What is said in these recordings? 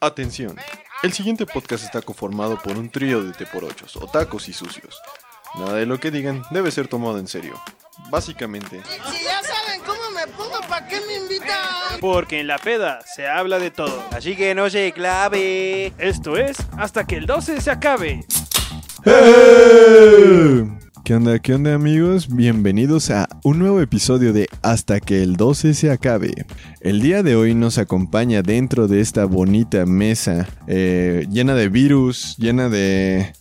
Atención, el siguiente podcast está conformado por un trío de teporochos, otacos y sucios. Nada de lo que digan debe ser tomado en serio. Básicamente, Si ya saben cómo me pongo, ¿para qué me invitan? Porque en la peda se habla de todo. Así que no se clave. Esto es hasta que el 12 se acabe. ¿Qué onda, qué onda amigos? Bienvenidos a un nuevo episodio de Hasta que el 12 se acabe. El día de hoy nos acompaña dentro de esta bonita mesa eh, llena de virus, llena de...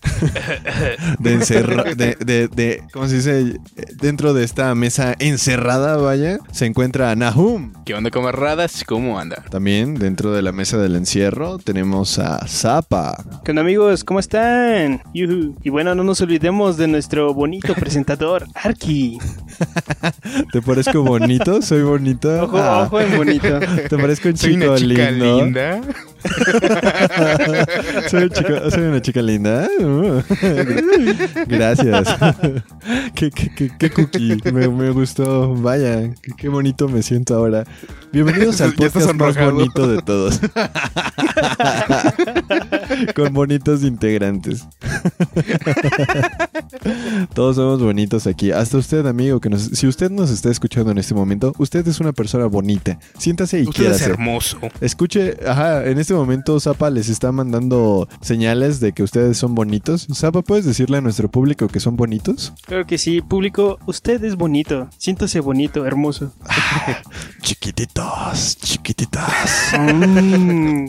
de, encerra- de, de, de- ¿Cómo se dice? Dentro de esta mesa encerrada, vaya, se encuentra Nahum. ¿Qué onda, camarradas? ¿Cómo anda? También dentro de la mesa del encierro tenemos a Zapa. ¿Qué onda amigos? ¿Cómo están? Yuhu. Y bueno, no nos olvidemos de nuestro bonito presentador, Arki. ¿Te parezco bonito? ¿Soy bonito? Ojo, Ah. ojo en bonito. ¿Te parezco un Soy chico una chica lindo? linda. soy, un chico- soy una chica linda. Uh. Gracias. qué, qué, qué, qué cookie. Me, me gustó. Vaya, qué, qué bonito me siento ahora. Bienvenidos al podcast más bonito de todos. Con bonitos integrantes. Todos somos bonitos aquí. Hasta usted, amigo, que nos, si usted nos está escuchando en este momento, usted es una persona bonita. Siéntase y Usted quiera es ser. hermoso. Escuche, ajá, en este momento Zapa les está mandando señales de que ustedes son bonitos. Zapa, ¿puedes decirle a nuestro público que son bonitos? Claro que sí, público, usted es bonito. Siéntase bonito, hermoso. Chiquititos, chiquititos. Mm.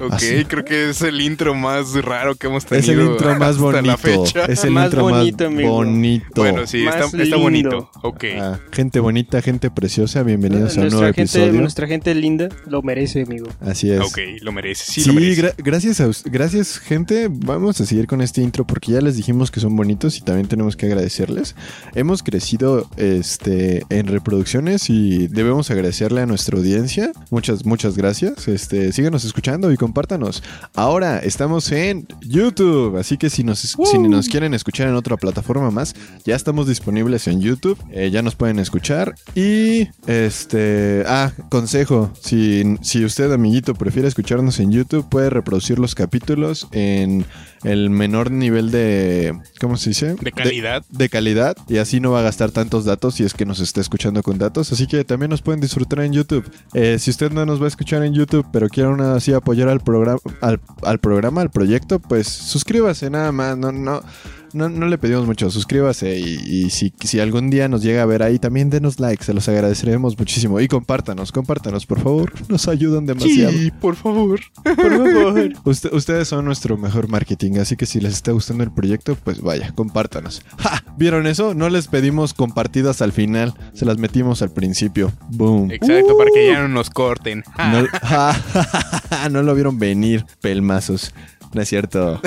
Ok, Así. creo que es el intro más raro que hemos Es tenido. el intro más hasta bonito. la fecha. Es el Más intro bonito, más amigo. bonito. Bueno, sí, está, bonito. Ok. Ah, gente bonita, gente preciosa, bienvenidos a un nuevo nuestra, gente, episodio. nuestra gente linda lo merece, amigo. Así es. Ok, lo merece. Sí, Sí, lo merece. gra- gracias a gracias gente. Vamos a seguir con este intro porque ya les dijimos que son bonitos y también tenemos que agradecerles. Hemos crecido este en reproducciones y debemos agradecerle a nuestra audiencia. Muchas muchas gracias. Este, síganos escuchando y compártanos. Ahora estamos en YouTube, así que si nos si nos quieren escuchar en otra plataforma más, ya estamos disponibles en YouTube. Eh, ya nos pueden escuchar y este, ah, consejo, si si usted amiguito prefiere escucharnos en YouTube, puede reproducir los capítulos en el menor nivel de ¿cómo se dice? De calidad. de calidad y así no va a gastar tantos datos si es que nos está escuchando con datos. Así que también nos pueden disfrutar en YouTube. Eh, si usted no nos va a escuchar en YouTube, pero quiere aún así apoyar al programa, al, al programa, al proyecto, pues suscríbase nada más. No, no, no, no le pedimos mucho. Suscríbase y, y si, si algún día nos llega a ver ahí, también denos like. Se los agradeceremos muchísimo. Y compártanos, compártanos, por favor. Nos ayudan demasiado. Sí, por favor. Por favor. Usted- ustedes son nuestro mejor marketing, así que si les está gustando el proyecto, pues vaya, compártanos. ¡Ja! ¿Vieron eso? No les pedimos compartidas al final, se las metimos al principio. Boom. Exacto, para que ya no nos corten. No, ¡Ja! no lo vieron venir, pelmazos. No es cierto.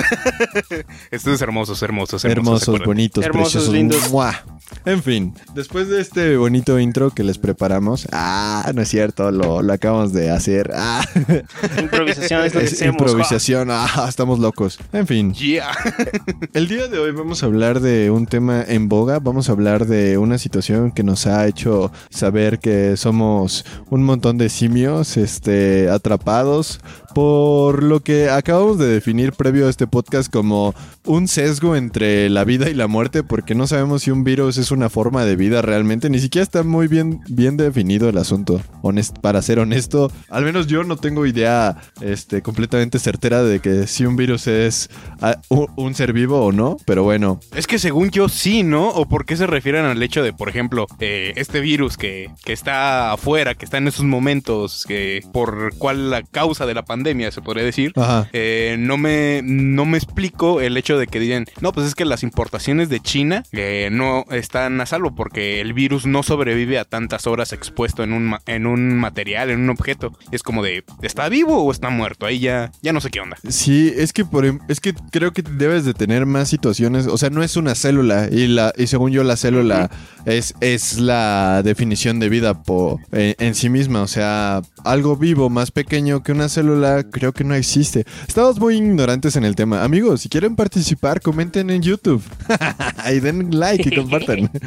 Estos hermosos, hermosos, hermosos. Hermosos, bonitos, Hermosos, preciosos. lindos. ¡Mua! En fin, después de este bonito intro que les preparamos. Ah, no es cierto, lo, lo acabamos de hacer. Ah, Improvisación es lo que es hacemos. improvisación. Ah, estamos locos. En fin. Yeah. El día de hoy vamos a hablar de un tema en boga, vamos a hablar de una situación que nos ha hecho saber que somos un montón de simios este, atrapados por lo que acabamos de definir previo a este podcast como un sesgo entre la vida y la muerte, porque no sabemos si un virus es una forma de vida realmente, ni siquiera está muy bien, bien definido el asunto, honest- para ser honesto, al menos yo no tengo idea este, completamente certera de que si un virus es ah, un, un ser vivo o no, pero bueno, Es que según yo sí, ¿no? ¿O por qué se refieren al hecho de, por ejemplo, eh, este virus que, que está afuera, que está en esos momentos, que por cuál la causa de la pandemia, se podría decir? ajá. Eh, no, me, no me explico el hecho de que digan, no, pues es que las importaciones de China eh, no están a salvo porque el virus no sobrevive a tantas horas expuesto en un, ma- en un material, en un objeto. Es como de, ¿está vivo o está muerto? Ahí ya, ya no sé qué onda. Sí, es que por em- es que creo que debes de tener más situaciones, o sea, no es una célula y la y según yo la célula es es la definición de vida po- en, en sí misma, o sea, algo vivo más pequeño que una célula creo que no existe. Estamos muy ignorantes en el tema. Amigos, si quieren participar, comenten en YouTube. y den like y compartan.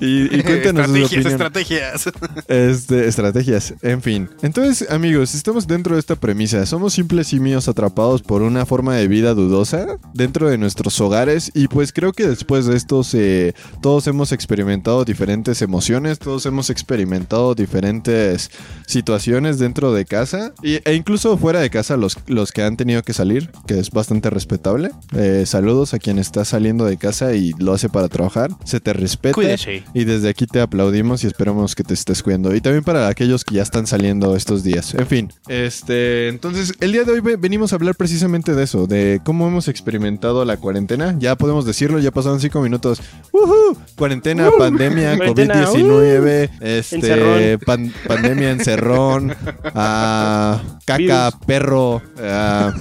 Y, y cuéntanos su estrategias, estrategias. Este, estrategias, en fin. Entonces, amigos, estamos dentro de esta premisa. Somos simples simios atrapados por una forma de vida dudosa dentro de nuestros hogares y pues creo que después de esto se, todos hemos experimentado diferentes emociones, todos hemos experimentado diferentes situaciones dentro de casa y- e incluso fuera de casa los, los que han tenido que salir, que es bastante respetable. Eh, saludos a quien está saliendo de casa y lo hace para trabajar. Se te respeta. Cuídese. Y desde aquí te aplaudimos y esperamos que te estés cuidando. Y también para aquellos que ya están saliendo estos días. En fin, este, entonces el día de hoy ve- venimos a hablar precisamente de eso, de cómo hemos experimentado la cuarentena. Ya podemos decirlo, ya pasaron cinco minutos. ¡Woohoo! Cuarentena, pandemia, Cuarentena, COVID-19, este, Encerrón. pan- pandemia, encerrón, ah, caca, Virus. perro, ah,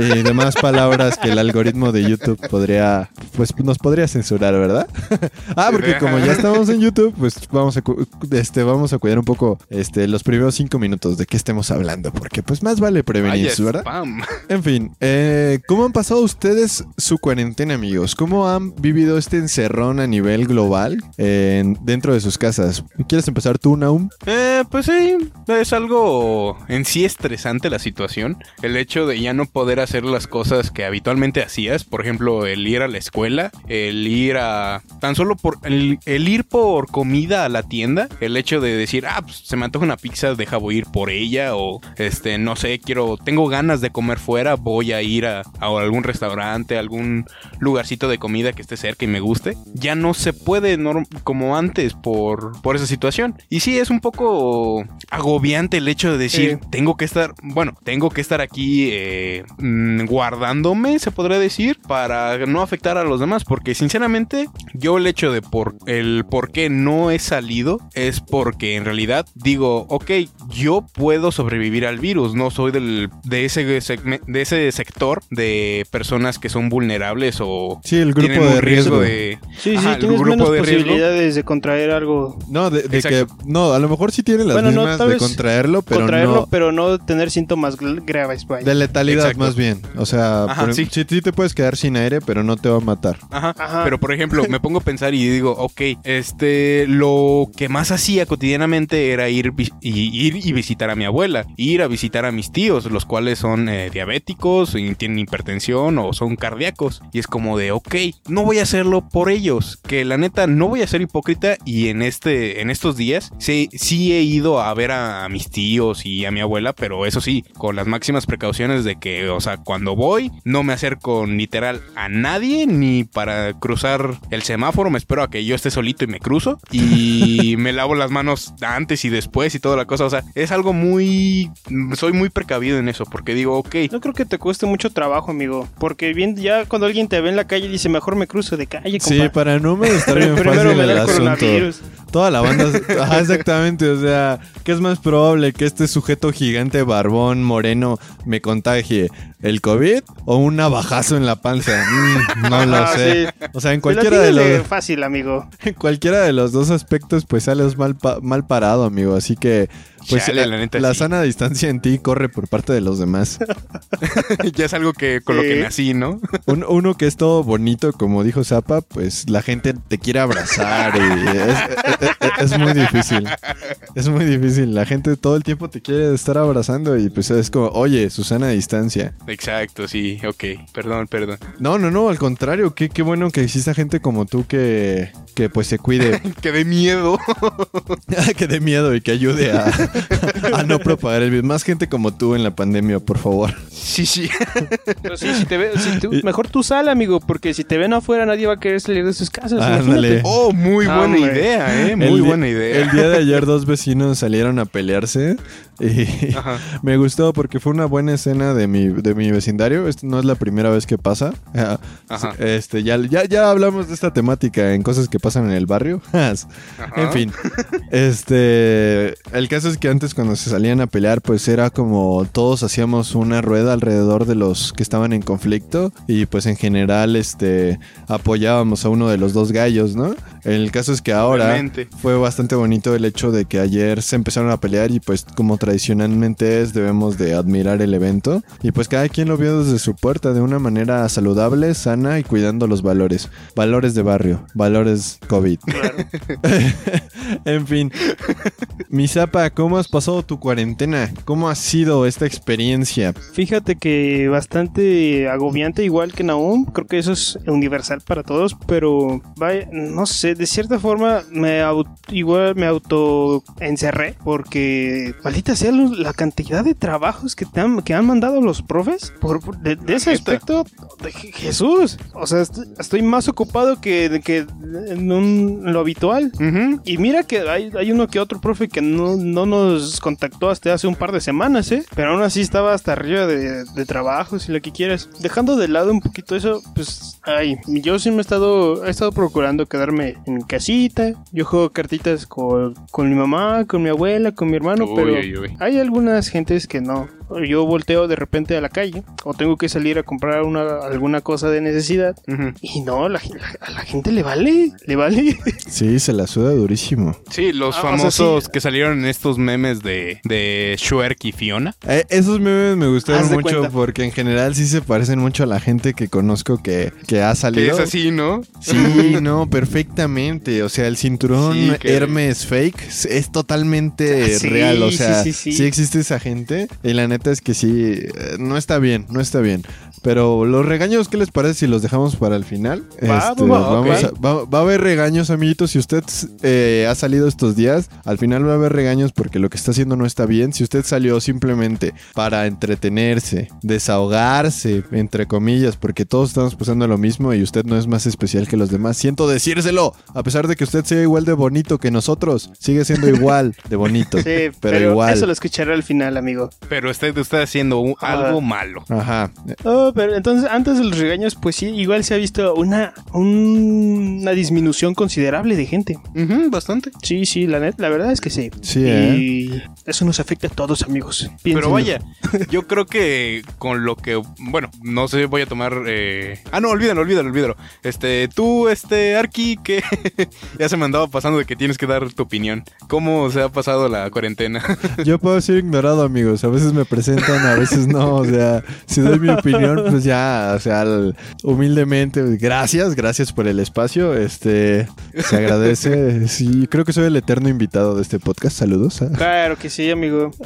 y demás palabras que el algoritmo de YouTube podría, pues nos podría censurar, ¿verdad? ah, porque como ya estamos en YouTube, pues vamos a, este, vamos a cuidar un poco este, los primeros cinco minutos de qué estemos hablando, porque pues más vale prevenir, ¿verdad? spam. En fin, eh, ¿cómo han pasado ustedes su cuarentena, amigos? ¿Cómo han vivido este encerrón a nivel global en- dentro de sus casas? ¿Quieres empezar tú, Naum? Eh, pues sí, es algo en sí estresante la situación. El hecho de ya no poder hacer las cosas que habitualmente hacías, por ejemplo, el ir a la escuela, el ir a... tan solo por... el, ir por comida a la tienda, el hecho de decir, ah, pues se me antoja una pizza, deja voy a ir por ella, o este, no sé, quiero, tengo ganas de comer fuera, voy a ir a, a algún restaurante, algún lugarcito de comida que esté cerca y me guste. Ya no se puede norm- como antes por, por esa situación. Y sí, es un poco agobiante el hecho de decir, tengo que estar, bueno, tengo que estar aquí eh, mm, guardándome, se podría decir, para no afectar a los demás. Porque sinceramente, yo el hecho de por el por qué no he salido es porque en realidad digo, ok, yo puedo sobrevivir al virus, no soy del, de, ese de ese sector de personas que son vulnerables o Sí, el grupo tienen un de riesgo. de... Sí, sí, Ajá, tienes grupo menos de riesgo. posibilidades de contraer algo. No, de, de que... No, a lo mejor sí tiene las Bueno, no, mismas de contraerlo, pero contraerlo, no... pero no tener síntomas graves. vaya. De letalidad Exacto. más bien. O sea, Ajá, por- sí. sí, sí te puedes quedar sin aire, pero no te va a matar. Ajá. Ajá. Pero por ejemplo, me pongo a pensar y digo, ok, este, lo que más hacía cotidianamente era ir, y, ir y visitar a mi abuela, ir a visitar a mis tíos, los cuales son eh, diabéticos, y tienen hipertensión o son cardíacos. Y es como de, ok, no voy a hacerlo por ellos, que la neta no voy a ser hipócrita y en este, en estos días sí, sí he ido a ver a, a mis tíos y a mi abuela, pero eso sí, con las máximas precauciones de que, o sea, cuando voy, no me acerco literal a nadie, ni para cruzar el semáforo, me espero a que yo esté solito y me cruzo, y me lavo las manos antes y después y toda la cosa, o sea, es algo muy, soy muy precavido en eso, porque digo, ok, No creo que te cueste mucho trabajo, amigo. Porque bien, ya cuando alguien te ve en la calle dice, mejor me cruzo de calle, compa. Sí, para no me estar bien Primero fácil me el da el asunto. coronavirus. Toda la banda... Ajá, exactamente. O sea, ¿qué es más probable? ¿Que este sujeto gigante, barbón, moreno, me contagie el COVID o un navajazo en la panza? Mm, no lo Ah, sé. sí. O sea, en cualquiera de los... fácil, amigo. En cualquiera de los dos aspectos, pues sales mal, pa- mal parado, amigo. Así que, pues Chale, la, la neta, la sí. sana distancia en ti corre por parte de los demás. ya es algo que con lo que Sí. nací, ¿no? Un- uno que es todo bonito, como dijo Zapa, pues la gente te quiere abrazar y es, es- muy difícil. Es muy difícil. La gente todo el tiempo te quiere estar abrazando y pues es como, oye, Susana distancia. Exacto, sí, ok, perdón, perdón. No, no, no, al contrario, qué, qué bueno que exista gente como tú que, que pues se cuide, Que de miedo. que dé miedo y que ayude a, a no propagar el virus. Más gente como tú en la pandemia, por favor. sí, sí. Pero sí, si te ve, si tú- Y- mejor tú sal, amigo, porque si te ven afuera nadie va a querer salir de sus casas. Ándale. Oh, muy buena idea, eh, muy El buena idea. El día de ayer dos vecinos salieron a pelearse y Ajá. me gustó porque fue una buena escena de mi, de mi vecindario. Esto no es la primera vez que pasa. Ajá. Este, ya, ya, ya hablamos de esta temática en cosas que pasan en el barrio. en fin. Este. El caso es que antes cuando se salían a pelear, pues era como todos hacíamos una rueda alrededor de los que estaban en conflicto. Y pues en general, este. apoyábamos a uno de los dos gallos, ¿no? El caso es que ahora fue bastante bonito el hecho de que ayer se empezaron a pelear y pues como tradicionalmente es debemos de admirar el evento y pues cada quien lo vio desde su puerta de una manera saludable, sana y cuidando los valores. Valores de barrio, valores COVID. en fin. Mi Zapa, ¿cómo has pasado tu cuarentena? ¿Cómo ha sido esta experiencia? Fíjate que bastante agobiante, igual que Naum. Creo que eso es universal para todos, pero vaya, no sé, de cierta forma me au- igual me auto encerré porque maldita sea la cantidad de trabajos que te han, que han mandado los profes por, por- de, de ese aspecto de Jesús. O sea, est- estoy más ocupado que, que en, un- en lo habitual. Y mira que hay, hay uno que otro profe que no, no nos contactó hasta hace un par de semanas, ¿eh? Pero aún así estaba hasta arriba de, de trabajos y lo que quieras. Dejando de lado un poquito eso, pues, ay, yo sí me he estado, he estado procurando quedarme en mi casita. Yo juego cartitas con, con mi mamá, con mi abuela, con mi hermano, Uy, pero uy, uy. hay algunas gentes que no. Yo volteo de repente a la calle o tengo que salir a comprar una, alguna cosa de necesidad. Y no, la, la- a la gente le vale, le vale. Sí, se la suda durísimo. Sí, los Ah, o sea, famosos sí. que salieron en estos memes de, de y Fiona. Eh, esos memes me gustaron mucho cuenta. porque en general sí se parecen mucho a la gente que conozco que, que ha Que salido. es así, ¿no? Sí, no, perfectamente. O sea, el cinturón Sí, que- Hermes fake es- totalmente Ah, sí, real. O sí, sea, sí, sí, sí. existe esa gente. Y la neta es que sí, eh, no está bien, no está bien. Pero los regaños, ¿qué les parece si los dejamos para el final? Va, Este, va, vamos a- va, va a haber regaños, amiguitos. Si usted eh, ha salido estos días, al final va a haber regaños porque lo que está haciendo no está bien. Si usted salió simplemente para entretenerse, desahogarse, entre comillas, porque todos estamos pasando lo mismo y usted no es más especial que los demás, siento decírselo. A pesar de que usted sea igual de bonito que nosotros, sigue siendo igual de bonito. Sí, pero, pero, igual. eso lo escucharé al final, amigo. Pero usted está haciendo un- algo malo. Ajá. Oh, pero entonces, antes de los regaños, pues sí, igual se ha visto una, un- una disminución considerable de gente. Bastante. Sí, sí, la, net, la verdad es que sí. Sí, ¿eh? Y eso nos afecta a todos, amigos. Pero vaya, yo creo que con lo que, bueno, no sé, voy a tomar... eh, Ah, no, olvídalo, olvídalo, olvídalo. Este, tú, este, Arki, que ya se me andaba pasando de que tienes que dar tu opinión. ¿Cómo se ha pasado la cuarentena? Yo puedo ser ignorado, amigos. A veces me presentan, a veces no. O sea, si doy mi opinión, pues ya, o sea, humildemente, gracias, gracias por el espacio. Este, se agradece. Sí, creo que soy el eterno invitado de este podcast. Saludos. ¿ah? Claro que sí, amigo.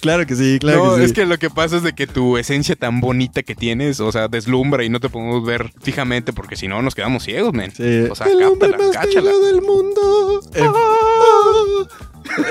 claro que sí, claro no, que sí. es que lo que pasa es de que tu esencia tan bonita que tienes, o sea, deslumbra y no te podemos ver fijamente porque si no nos quedamos ciegos, men. Sí. O sea, el hombre cáptala, más cáchala. bello del mundo. Eh,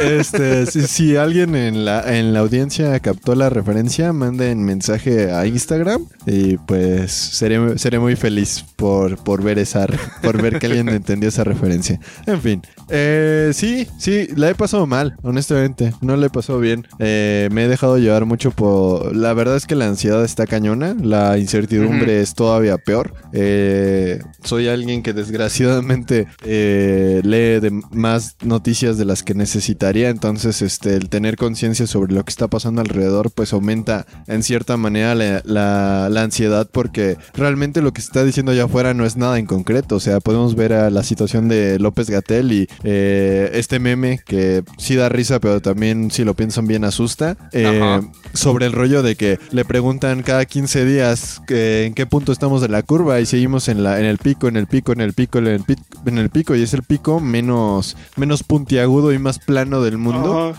Este, si, si alguien en la, en la audiencia captó la referencia, manden mensaje a Instagram y pues seré, seré muy feliz por, por ver esa por ver que alguien entendió esa referencia. En fin, eh, sí, sí, la he pasado mal, honestamente, no la he pasado bien. Eh, me he dejado llevar mucho por... La verdad es que la ansiedad está cañona, la incertidumbre es todavía peor. Eh, soy alguien que desgraciadamente lee de más noticias de las que necesitaría, entonces este, el tener conciencia sobre lo que está pasando alrededor pues aumenta en cierta manera la, la- la ansiedad porque realmente lo que se está diciendo allá afuera no es nada en concreto, o sea, podemos ver a la situación de López Gatel y eh, este meme que sí da risa pero también si lo piensan bien asusta. eh, sobre el rollo de que le preguntan cada 15 días que en qué punto estamos de la curva y seguimos en la en el pico, en el pico, en el pico, en el pico, en el pico y es el pico menos menos puntiagudo y más plano del mundo.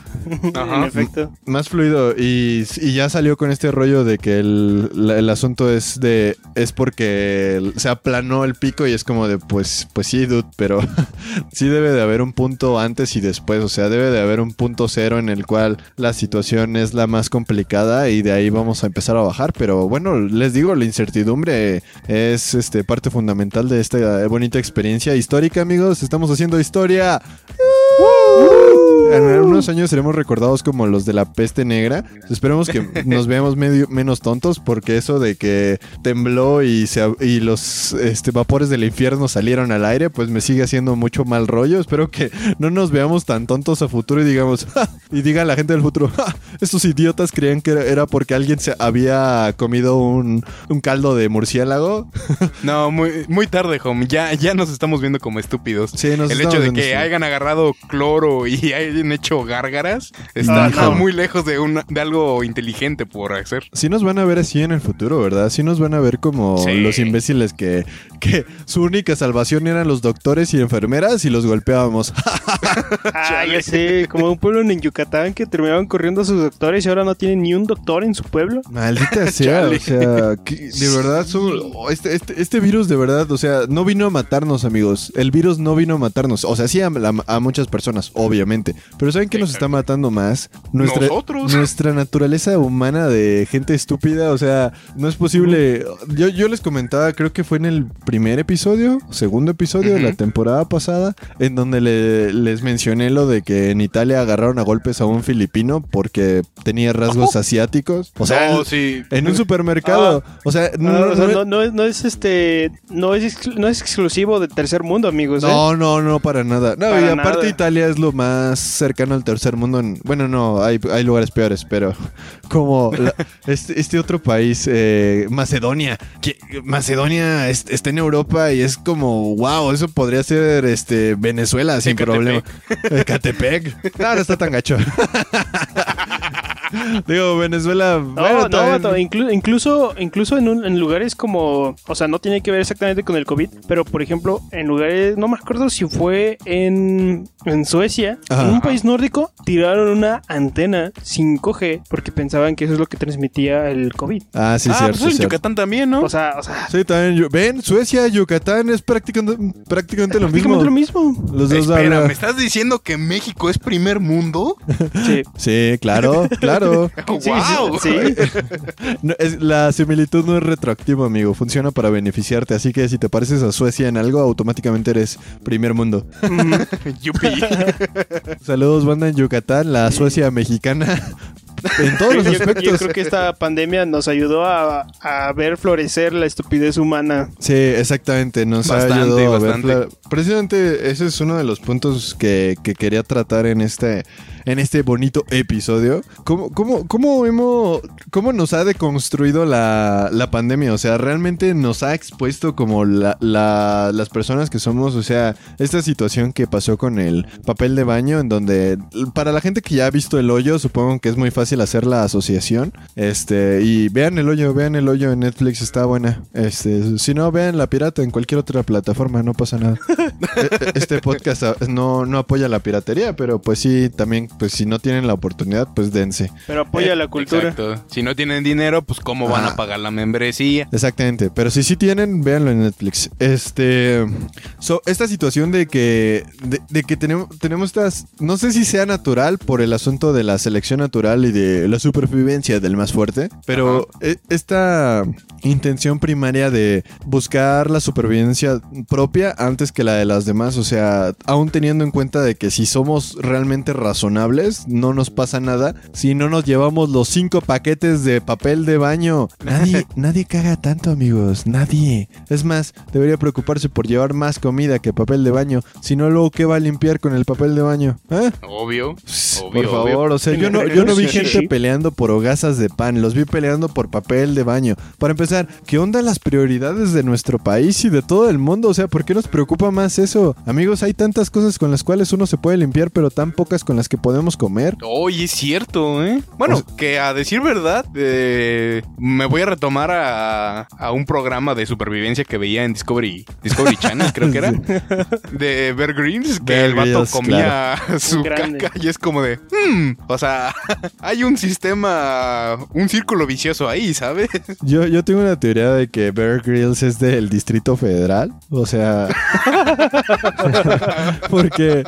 Ajá. Ajá. Más fluido y, y ya salió con este rollo de que el, la- el asunto es de es porque se aplanó el pico y es como de pues pues sí dude, pero sí debe de haber un punto antes y después, o sea, debe de haber un punto cero en el cual la situación es la más complicada y de ahí vamos a empezar a bajar, pero bueno, les digo, la incertidumbre es este parte fundamental de esta bonita experiencia histórica, amigos, estamos haciendo historia. En unos años seremos recordados como los de la peste negra. Esperemos que nos veamos medio, menos tontos porque eso de que tembló y, se, y los este, vapores del infierno salieron al aire, pues me sigue haciendo mucho mal rollo. Espero que no nos veamos tan tontos a futuro y digamos, "Ja", y diga la gente del futuro, "Ja, estos idiotas creían que era, porque alguien se había comido un, un caldo de murciélago. No, muy, muy tarde, home. Ya, ya nos estamos viendo como estúpidos. Sí, nos El hecho de que hayan agarrado cloro y hayan hecho gárgaras está Ah, no. muy lejos de, una, de algo inteligente por hacer. Sí nos van a ver así en el futuro, ¿verdad? Sí nos van a ver como Sí. los imbéciles que, que su única salvación eran los doctores y enfermeras y los golpeábamos. Ah, ya sé, como un pueblo en Yucatán que terminaban corriendo a sus doctores y ahora no tienen ni un doctor en su pueblo. Maldita sea, o sea, que de verdad son- oh, este, este, este virus de verdad, o sea, no vino a matarnos, amigos. El virus no vino a matarnos. O sea, sí a muchas personas, obviamente. Pero ¿saben qué nos está matando más? Nuestra, Nosotros. Nuestra naturaleza humana de gente estúpida, o sea, no es posible. Yo, yo les comentaba, creo que fue en el primer episodio, segundo episodio de la temporada pasada, en donde le- les mencioné lo de que en Italia agarraron a golpes a un filipino porque tenía rasgos asiáticos. O sea, No, sí. en un supermercado. o sea, no, No, o sea, no- no, no es, no es este, no es, exclu- no es exclusivo del tercer mundo, amigos. ¿eh? no, no, no, para nada. No, Para y aparte nada. Italia es lo más cercano al tercer mundo. en- bueno, no, hay, hay lugares peores, pero como la- este, este otro país, eh, Macedonia. Que, Macedonia es- está en Europa y es como, wow, eso podría ser este Venezuela sin Ecatepec. problema. Ecatepec. No, no está tan gacho. Digo, Venezuela. No, bueno, no, también- inclu- incluso, incluso en, un- en lugares como, o sea, no tiene que ver exactamente con el COVID, pero por ejemplo, en lugares, no me acuerdo si fue en, en Suecia, Ajá. en un país nórdico, tiraron una antena 5G porque pensaban que eso es lo que transmitía el COVID. Ah, sí, ah, cierto. pues en cierto. Yucatán también, ¿no? O sea, o sea, Sí, también. Ven, Suecia, Yucatán es prácticamente, prácticamente lo mismo. prácticamente lo mismo. Los dos Espera, ¿me estás diciendo que México es primer mundo? Sí. Sí, claro, claro. Sí, ¡Wow! sí, sí. No, es- la similitud no es retroactiva, amigo. Funciona para beneficiarte. Así que si te pareces a Suecia en algo, automáticamente eres primer mundo. Yupi. Saludos, banda en Yucatán, la Suecia mexicana. En todos los Yo, creo- yo aspectos. creo que esta pandemia nos ayudó a, a ver florecer la estupidez humana. Sí, exactamente. Nos ha Bastante, ayudado a ver bastante. Precisamente ese es uno de los puntos que, que quería tratar en este, en este bonito episodio. ¿Cómo, cómo, cómo, hemos, cómo nos ha deconstruido la, la pandemia? O sea, realmente nos ha expuesto como la, la- las personas que somos. O sea, esta situación que pasó con el papel de baño, en donde para la gente que ya ha visto el hoyo, supongo que es muy fácil hacer la asociación. Este, y vean el hoyo, vean el hoyo en Netflix, está buena. Este, si no, vean la pirata en cualquier otra plataforma, no pasa nada. E- e- este podcast ah, no, no apoya la piratería, pero pues sí, también, pues si no tienen la oportunidad, pues dense. Pero apoya la cultura. Exacto. Si no tienen dinero, pues cómo van Ah. a pagar la membresía. Exactamente, pero si sí tienen, véanlo en Netflix. Este, so, esta situación de que, de, de que tenemos, tenemos estas, no sé si sea natural por el asunto de la selección natural y de la supervivencia del más fuerte, pero e- esta intención primaria de buscar la supervivencia propia antes que la de las demás, o sea, aún teniendo en cuenta de que si somos realmente razonables, no nos pasa nada si no nos llevamos los cinco paquetes de papel de baño. Nadie, nadie caga tanto, amigos, nadie. Es más, debería preocuparse por llevar más comida que papel de baño, si no luego qué va a limpiar con el papel de baño, ¿Eh? Obvio. Pss, Obvio, por favor, obvio. o sea, yo no, yo no vi gente peleando por hogazas de pan, los vi peleando por papel de baño. Para empezar, ¿qué onda las prioridades de nuestro país y de todo el mundo? O sea, ¿por qué nos preocupa más eso? Amigos, hay tantas cosas con las cuales uno se puede limpiar, pero tan pocas con las que podemos comer. Oye, es cierto, ¿eh? Bueno, O sea- que a decir verdad, eh, me voy a retomar a, a un programa de supervivencia que veía en Discovery, Discovery Channel, creo que era, de Bear Grylls, que Bear el vato Grylls, comía su Grande. caca y es como de, hmm, o sea, hay un sistema, un círculo vicioso ahí, ¿sabes? Yo, yo tengo una teoría de que Bear Grylls es del Distrito Federal. O sea, porque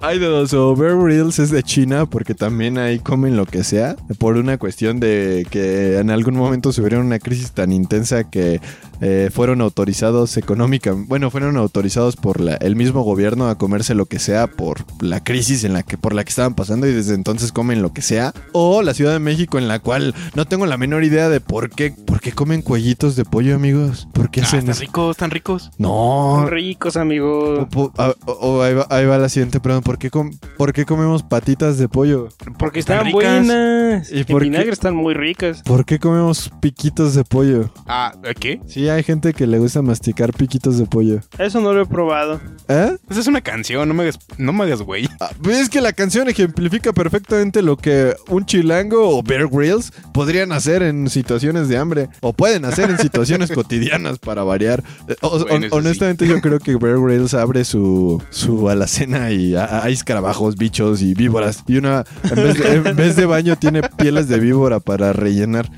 hay de dos. O Bear Grylls Worlds es de China porque también ahí comen lo que sea por una cuestión de que en algún momento sufrieron una crisis tan intensa que eh, fueron autorizados económicamente, bueno, fueron autorizados por la- el mismo gobierno a comerse lo que sea por la crisis en la que por la que estaban pasando y desde entonces comen lo que sea. O la Ciudad de México en la cual no tengo la menor idea de por qué, por qué comen cuellitos de pollo, amigos. ¿Por qué Ah, hacen están eso? ricos, están ricos. No. Son ricos, amigo. O- po- o- o ahí, va, ahí va la siguiente pregunta. ¿Por qué, com- ¿Por qué comemos patitas de pollo? Porque están están ricas. buenas. ¿Y ¿Y por en qué? vinagre están muy ricas. ¿Por qué comemos piquitos de pollo? Ah, ¿qué? Sí, hay gente que le gusta masticar piquitos de pollo. Eso no lo he probado. ¿Eh? Esa es una canción, no me hagas, no me hagas güey. Ah, es que la canción ejemplifica perfectamente lo que un chilango o Bear Grylls podrían hacer en situaciones de hambre. O pueden hacer en situaciones cotidianas para variar. Eh, o- Bueno, honestamente yo creo que Bear Grylls abre su, su alacena y ha- hay escarabajos, bichos y víboras. Y una, en vez, de, en vez de baño tiene pieles de víbora para rellenar.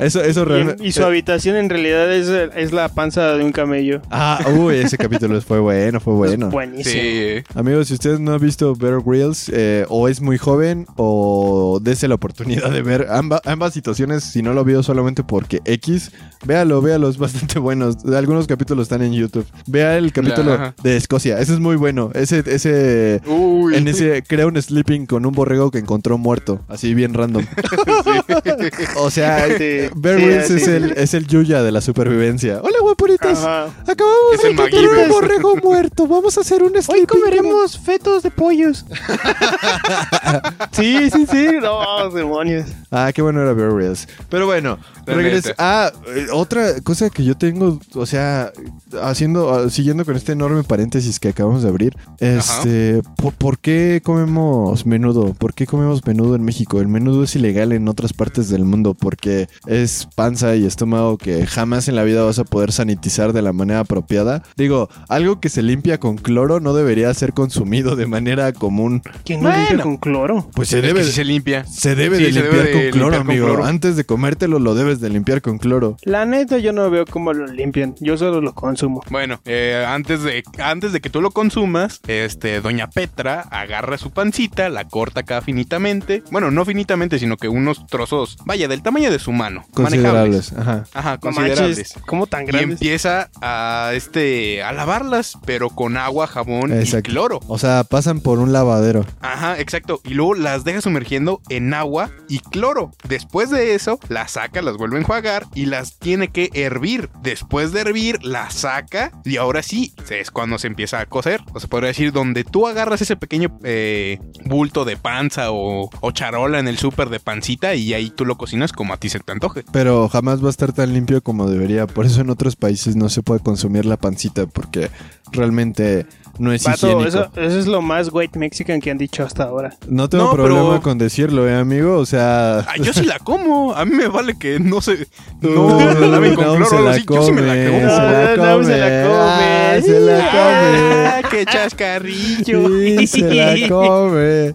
Eso, eso Y, realmente... y su habitación en realidad es, es la panza de un camello. Ah, uy, ese capítulo fue bueno, fue bueno. Es buenísimo. Sí. Amigos, si ustedes no han visto Bear Grylls, eh, o es muy joven, o dése la oportunidad de ver amba- ambas situaciones, si no lo vio solamente porque X, véalo, véalo, es bastante bueno. Algunos capítulos están en YouTube. Vea el capítulo de Escocia, ese es muy bueno. Ese, ese, Uy. en ese crea un sleeping con un borrego que encontró muerto, así bien random. o sea, Sí, sí, Grylls sí, es, sí. el, es el Yuya de la supervivencia. Hola, guapuritas. Ajá. Acabamos Es de el encontrar un borrego muerto. Vamos a hacer un sleeping. fetos de pollos. sí, sí, sí. No, demonios. Ah, qué bueno era Bear Grylls. Pero bueno, regresa. Ah, eh, otra cosa que yo tengo, o sea, haciendo, ah, siguiendo con este enorme paréntesis que acabamos de abrir, este, ¿por, por qué comemos menudo? ¿Por qué comemos menudo en México? El menudo es ilegal en otras partes del mundo porque es panza y estómago que jamás en la vida vas a poder sanitizar de la manera apropiada. Digo, algo que se limpia con cloro no debería ser consumido de manera común. ¿Quién Bueno. limpia con cloro? Pues se Es que debe, sí se limpia. se debe Sí, de se limpiar debe con de cloro, limpiar con amigo. cloro. Antes de comértelo lo debes de limpiar con cloro. La neta, yo no veo cómo lo limpian. Yo solo lo consumo. Bueno, eh, antes, de, antes de que tú lo consumas, este, Doña Petra agarra su pancita, la corta acá finitamente. Bueno, no finitamente, sino que unos trozos, vaya, del tamaño de su mano. Manejables. Considerables. Ajá. Ajá, considerables. manches, ¿Cómo tan y grandes? empieza a este a lavarlas, pero con agua, jabón Exacto. y cloro. O sea, pasan por un lavadero. Ajá, exacto. Y luego las deja sumergiendo en agua y cloro. Después de eso, las saca, las vuelve a enjuagar y las tiene que hervir. Después de hervir, las saca y ahora sí es cuando se empieza a cocer. O se podría decir, donde tú agarras ese pequeño eh, bulto de panza o, o charola en el súper de pancita y ahí tú lo cocinas como a ti se te antoje. Pero jamás va a estar tan limpio como debería. Por eso en otros países no se puede consumir la pancita porque realmente no es Vato, higiénico. eso, eso es lo más white mexican que han dicho hasta ahora. No tengo No, problema pero- con decirlo, ¿eh, amigo? O sea... Ah, yo sí la como. A mí me vale que no se. No la laven con no, cloro. se algo la así. Yo sí me la come, como. se la No, no, se la come. come. Ah, se la Ah, come. ¡Qué chascarrillo! Sí, se la come.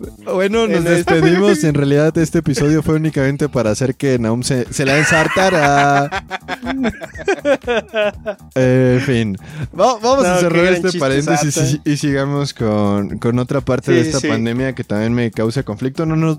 Bueno, nos En despedimos. En realidad, este episodio fue únicamente para hacer que Naum se, se la ensartara. En fin. Va- vamos a No, cerrar este paréntesis y, sigamos con, con otra parte de esta sí. pandemia que también me causa conflicto. No, no,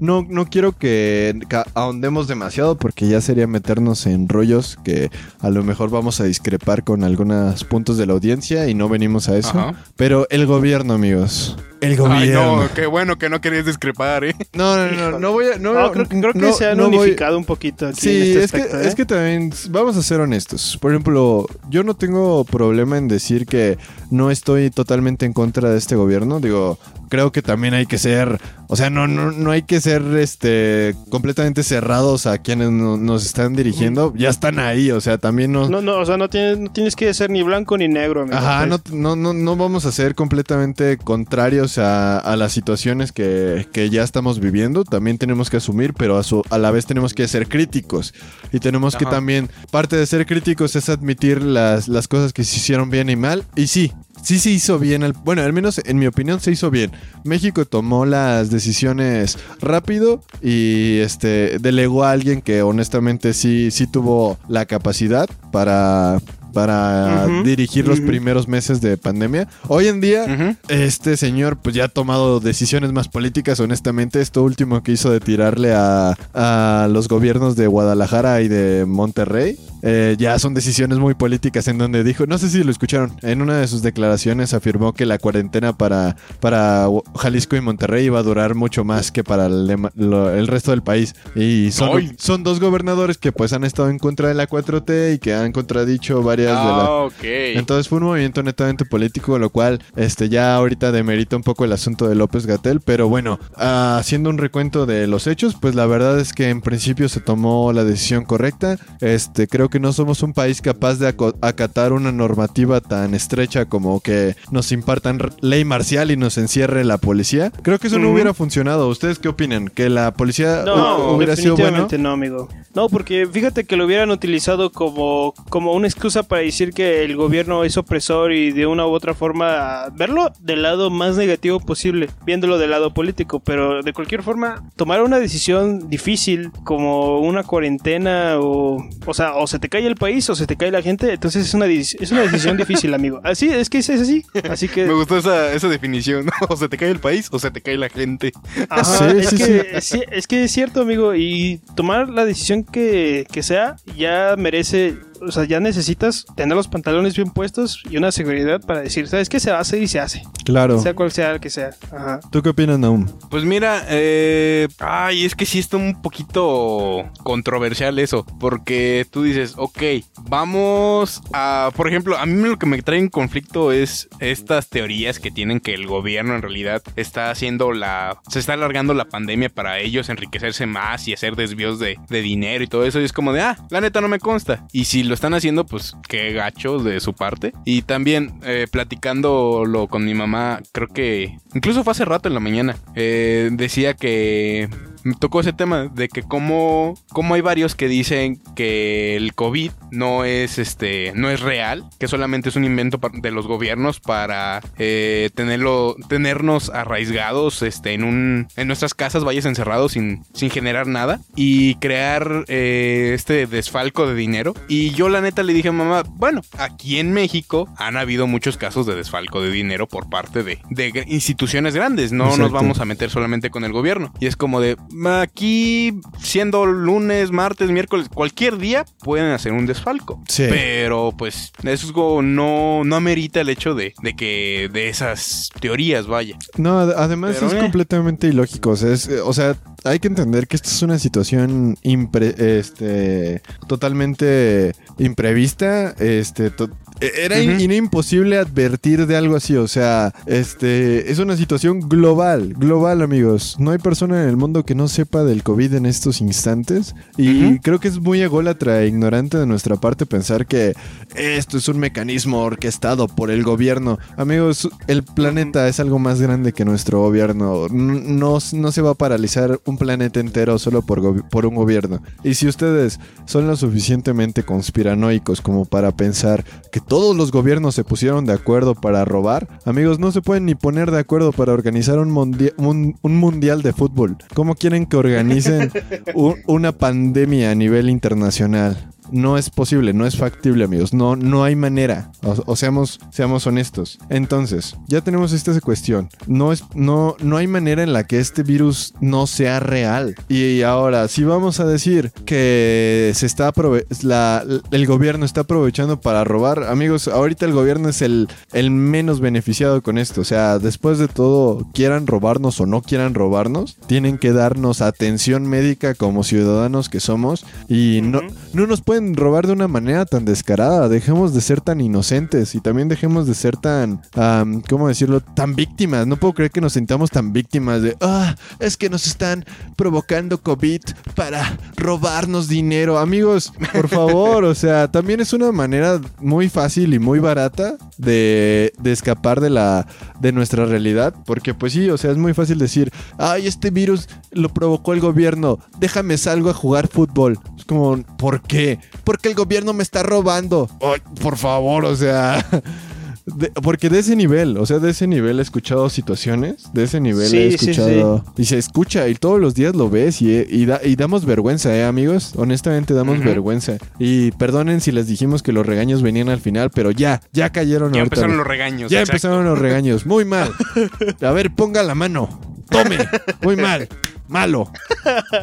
no, no quiero que ahondemos demasiado porque ya sería meternos en rollos que a lo mejor vamos a discrepar con algunos puntos de la audiencia y no venimos a eso. Ajá. Pero el gobierno, amigos. El Ay, gobierno. no, qué bueno que no querías discrepar, ¿eh? No, no, no, no, no voy a. No, No, creo, creo que no- se han no voy- unificado un poquito aquí Sí, en este es, que, ¿eh? es que también, vamos a ser honestos. Por ejemplo, yo no tengo problema en decir que no estoy totalmente en contra de este gobierno. Digo, creo que también hay que ser, o sea, no, no, no hay que ser este completamente cerrados a quienes no- nos están dirigiendo. Ya están ahí, o sea, también no. No, no, o sea, no tienes, no tienes que ser ni blanco ni negro, amigo. Ajá, no, no, no, no vamos a ser completamente contrarios a, a las situaciones que, que ya estamos viviendo. También tenemos que asumir, pero a, su- a la vez tenemos que ser críticos. Y tenemos que también, parte de ser críticos es admitir las, las cosas que se hicieron bien y mal. Y sí, sí se hizo bien. al- bueno, al menos en mi opinión se hizo bien. México tomó las decisiones rápido y este delegó a alguien que honestamente sí, sí tuvo la capacidad para para dirigir los ujú. primeros meses de pandemia. Hoy en día, este señor pues ya ha tomado decisiones más políticas, honestamente. Esto último que hizo de tirarle a, a los gobiernos de Guadalajara y de Monterrey, eh, ya son decisiones muy políticas en donde dijo, no sé si lo escucharon, en una de sus declaraciones afirmó que la cuarentena para, para Jalisco y Monterrey iba a durar mucho más que para el, dema- lo- el resto del país. Y son, Ay. son dos gobernadores que pues han estado en contra de la 4T y que han contradicho varias de. Ah. Entonces fue un movimiento netamente político, lo cual este ya ahorita demerita un poco el asunto de López Gatel, pero bueno, haciendo un recuento de los hechos, pues la verdad es que en principio se tomó la decisión correcta. Este, creo que no somos un país capaz de acatar una normativa tan estrecha como que nos impartan ley marcial y nos encierre la policía. Creo que eso no hubiera funcionado. ¿Ustedes qué opinan? ¿Que la policía No, hu- hubiera sido bueno? definitivamente no, amigo. No, porque fíjate que lo hubieran utilizado como, como una excusa para decir que el gobierno es opresor y de una u otra forma verlo del lado más negativo posible, viéndolo del lado político, pero de cualquier forma tomar una decisión difícil como una cuarentena o o sea, o se te cae el país o se te cae la gente, entonces es una es una decisión difícil, amigo. Así es que es, es así, así que Me gustó esa, esa definición. o se te cae el país o se te cae la gente. Ajá, Sí, es, sí, que, sí, es que es cierto, amigo. Y tomar la decisión que, que sea ya merece. O sea, ya necesitas tener los pantalones bien puestos y una seguridad para decir, ¿sabes qué? Se hace y se hace. Claro. Sea cual sea el que sea. Ajá. ¿Tú qué opinas, Naum? Pues mira, eh, ay, es que sí está un poquito controversial eso, porque tú dices, ok, vamos a, por ejemplo, a mí lo que me trae en conflicto es estas teorías que tienen que el gobierno en realidad está haciendo la, se está alargando la pandemia para ellos enriquecerse más y hacer desvíos de, de dinero y todo eso, y es como de, ah, la neta no me consta, y si lo están haciendo, pues qué gachos de su parte, y también eh, platicándolo con mi mamá, creo que, incluso fue hace rato en la mañana, eh, decía que me tocó ese tema de que como, como hay varios que dicen que el COVID no es este no es real, que solamente es un invento de los gobiernos para eh, tenerlo tenernos arraigados este en un en nuestras casas, vayas encerrados sin sin generar nada y crear eh, este desfalco de dinero. Y yo la neta le dije a mamá, bueno, aquí en México han habido muchos casos de desfalco de dinero por parte de, de instituciones grandes, no nos vamos a meter solamente con el gobierno. Y es como de, aquí siendo lunes, martes, miércoles, cualquier día pueden hacer un desfalco. Sí. Pero pues eso no, no amerita el hecho de, de que de esas teorías vaya. No, ad- además Pero, es eh. completamente ilógico. O sea, es- eh, o sea, hay que entender que esta es una situación impre- este, totalmente imprevista. Este, to- e- era imposible advertir de algo así. O sea, este, es una situación global, global, amigos. No hay persona en el mundo que no sepa del COVID en estos instantes. Y creo que es muy ególatra e ignorante de nuestra parte pensar que esto es un mecanismo orquestado por el gobierno. Amigos, el planeta es algo más grande que nuestro gobierno. No, no se va a paralizar un planeta entero solo por, por un gobierno. Y si ustedes son lo suficientemente conspiranoicos como para pensar que todos los gobiernos se pusieron de acuerdo para robar, amigos, no se pueden ni poner de acuerdo para organizar un, mundia- un, un mundial de fútbol. ¿Cómo quieren que organicen una pandemia a nivel internacional? No es posible, no es factible, amigos. No, no hay manera. O, o seamos, seamos honestos. Entonces, ya tenemos esta cuestión. No, es, no, no hay manera en la que este virus no sea real. Y ahora, si vamos a decir que se está la, el gobierno está aprovechando para robar, amigos, ahorita el gobierno es el, el menos beneficiado con esto. O sea, después de todo, quieran robarnos o no quieran robarnos, tienen que darnos atención médica como ciudadanos que somos. Y no, no nos pueden robar de una manera tan descarada. Dejemos de ser tan inocentes y también dejemos de ser tan, am, ¿cómo decirlo? Tan víctimas. No puedo creer que nos sintamos tan víctimas de, ah, es que nos están provocando COVID para robarnos dinero. Amigos, por favor, o sea, también es una manera muy fácil y muy barata de, de escapar de la de nuestra realidad, porque pues sí, o sea, es muy fácil decir, ay, este virus lo provocó el gobierno, déjame salgo a jugar fútbol. Es como, ¿por qué? Porque el gobierno me está robando. Ay, por favor, o sea, De- porque de ese nivel, o sea, de ese nivel he escuchado situaciones, de ese nivel Sí, he sí, escuchado y se escucha y todos los días lo ves y, y, da- y damos vergüenza, ¿eh, amigos? Honestamente damos vergüenza. Y perdonen si les dijimos que los regaños venían al final, pero ya, ya cayeron Ya ahorita. empezaron los regaños. Ya exacto. empezaron los regaños, muy mal. A ver, ponga la mano. Tome, muy mal. Malo.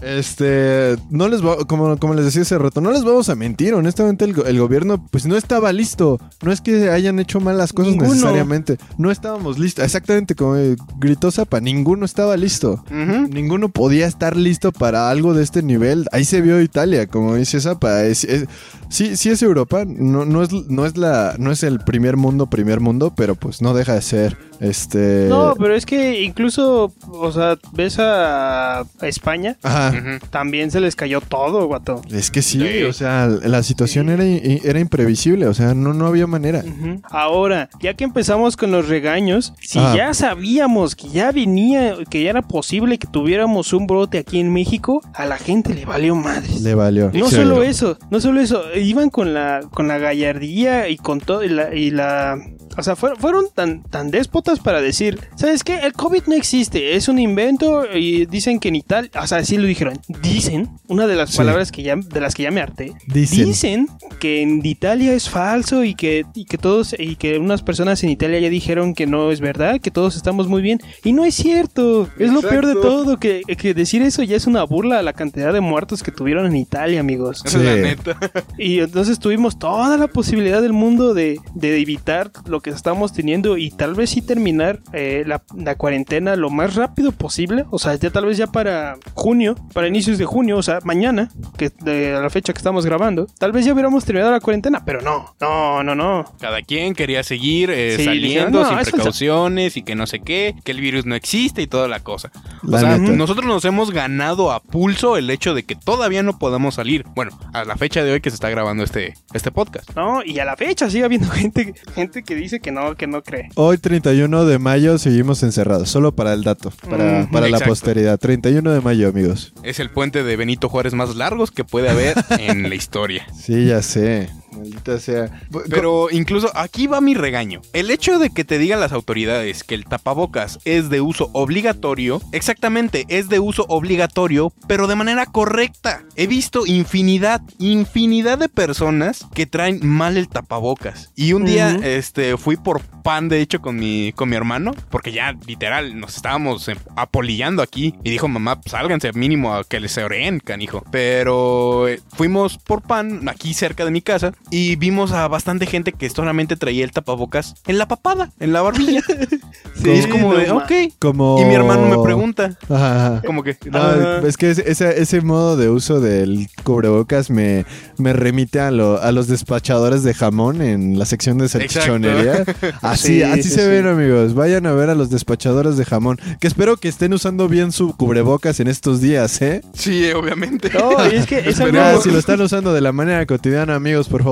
Este, no les va, como, como les decía hace rato, no les vamos a mentir, honestamente el, go- el gobierno pues no estaba listo, no es que hayan hecho mal las cosas Ninguno. necesariamente, no estábamos listos, exactamente como eh, gritó Zapa, ninguno estaba listo, ninguno podía estar listo para algo de este nivel, ahí se vio Italia, como dice Zapa, es, es- sí, sí es Europa, no, no, es, no, es la, no es el primer mundo, primer mundo, pero pues no deja de ser, este... No, pero es que incluso, o sea, ves a, España, Ajá. También se les cayó todo, guato. Es que sí, Sí. o sea, la situación era, era imprevisible, o sea, no, no había manera. Ahora, ya que empezamos con los regaños, si Ah. ya sabíamos que ya venía, que ya era posible que tuviéramos un brote aquí en México, a la gente le valió madres. Le valió. No Sí. solo eso, no solo eso, iban con la, con la gallardía y con todo y la, y la- o sea, fueron, fueron tan, tan déspotas para decir, ¿sabes qué? El COVID no existe, es un invento y dicen que en Italia, o sea, sí lo dijeron, dicen, una de las Sí. palabras que ya, de las que ya me harté, Dicen. dicen que en Italia es falso y que, y que todos, y que unas personas en Italia ya dijeron que no es verdad, que todos estamos muy bien, y no es cierto, es lo peor de todo, que, que decir eso ya es una burla a la cantidad de muertos que tuvieron en Italia, amigos. Esa es la Sí. neta. Y entonces tuvimos toda la posibilidad del mundo de, de evitar lo que estamos teniendo y tal vez sí terminar eh, la, la cuarentena lo más rápido posible. O sea, ya tal vez ya para junio, para inicios de junio, o sea, mañana, que de la fecha que estamos grabando, tal vez ya hubiéramos terminado la cuarentena, pero no, no, no, no. Cada quien quería seguir eh, Sí, saliendo no, sin precauciones y que no sé qué, que el virus no existe y toda la cosa. La o sea, neta. nosotros nos hemos ganado a pulso el hecho de que todavía no podamos salir. Bueno, a la fecha de hoy que se está grabando este, este podcast. No, y a la fecha sigue habiendo gente, gente que dice que no, que no cree. Hoy, 31 de mayo, seguimos encerrados. Solo para el dato, para, Mm, para la posteridad. 31 de mayo, amigos. Es el puente de Benito Juárez más largos que puede haber en la historia. Sí, ya sé. Maldita sea. Pero incluso aquí va mi regaño. El hecho de que te digan las autoridades que el tapabocas es de uso obligatorio, exactamente es de uso obligatorio, pero de manera correcta. He visto infinidad, infinidad de personas que traen mal el tapabocas. Y un día, este, fui por pan, de hecho, con mi, con mi hermano, porque ya literal nos estábamos eh, apolillando aquí. Y dijo, mamá, pues, sálganse mínimo a que les oreen, canijo. Pero eh, fuimos por pan aquí cerca de mi casa y vimos a bastante gente que solamente traía el tapabocas en la papada, en la barbilla. y es como no de, ok. Como... Y mi hermano me pregunta, Ajá, ajá. como que, No, Ajá. es que ese, ese- modo de uso del cubrebocas me, me remite a, lo- a los despachadores de jamón en la sección de salchichonería. Así, Sí, así sí, se sí. ven, amigos. Vayan a ver a los despachadores de jamón. Que espero que estén usando bien su cubrebocas en estos días, ¿eh? sí, obviamente. No, y es que es algo... Si lo están usando de la manera cotidiana, amigos, por favor,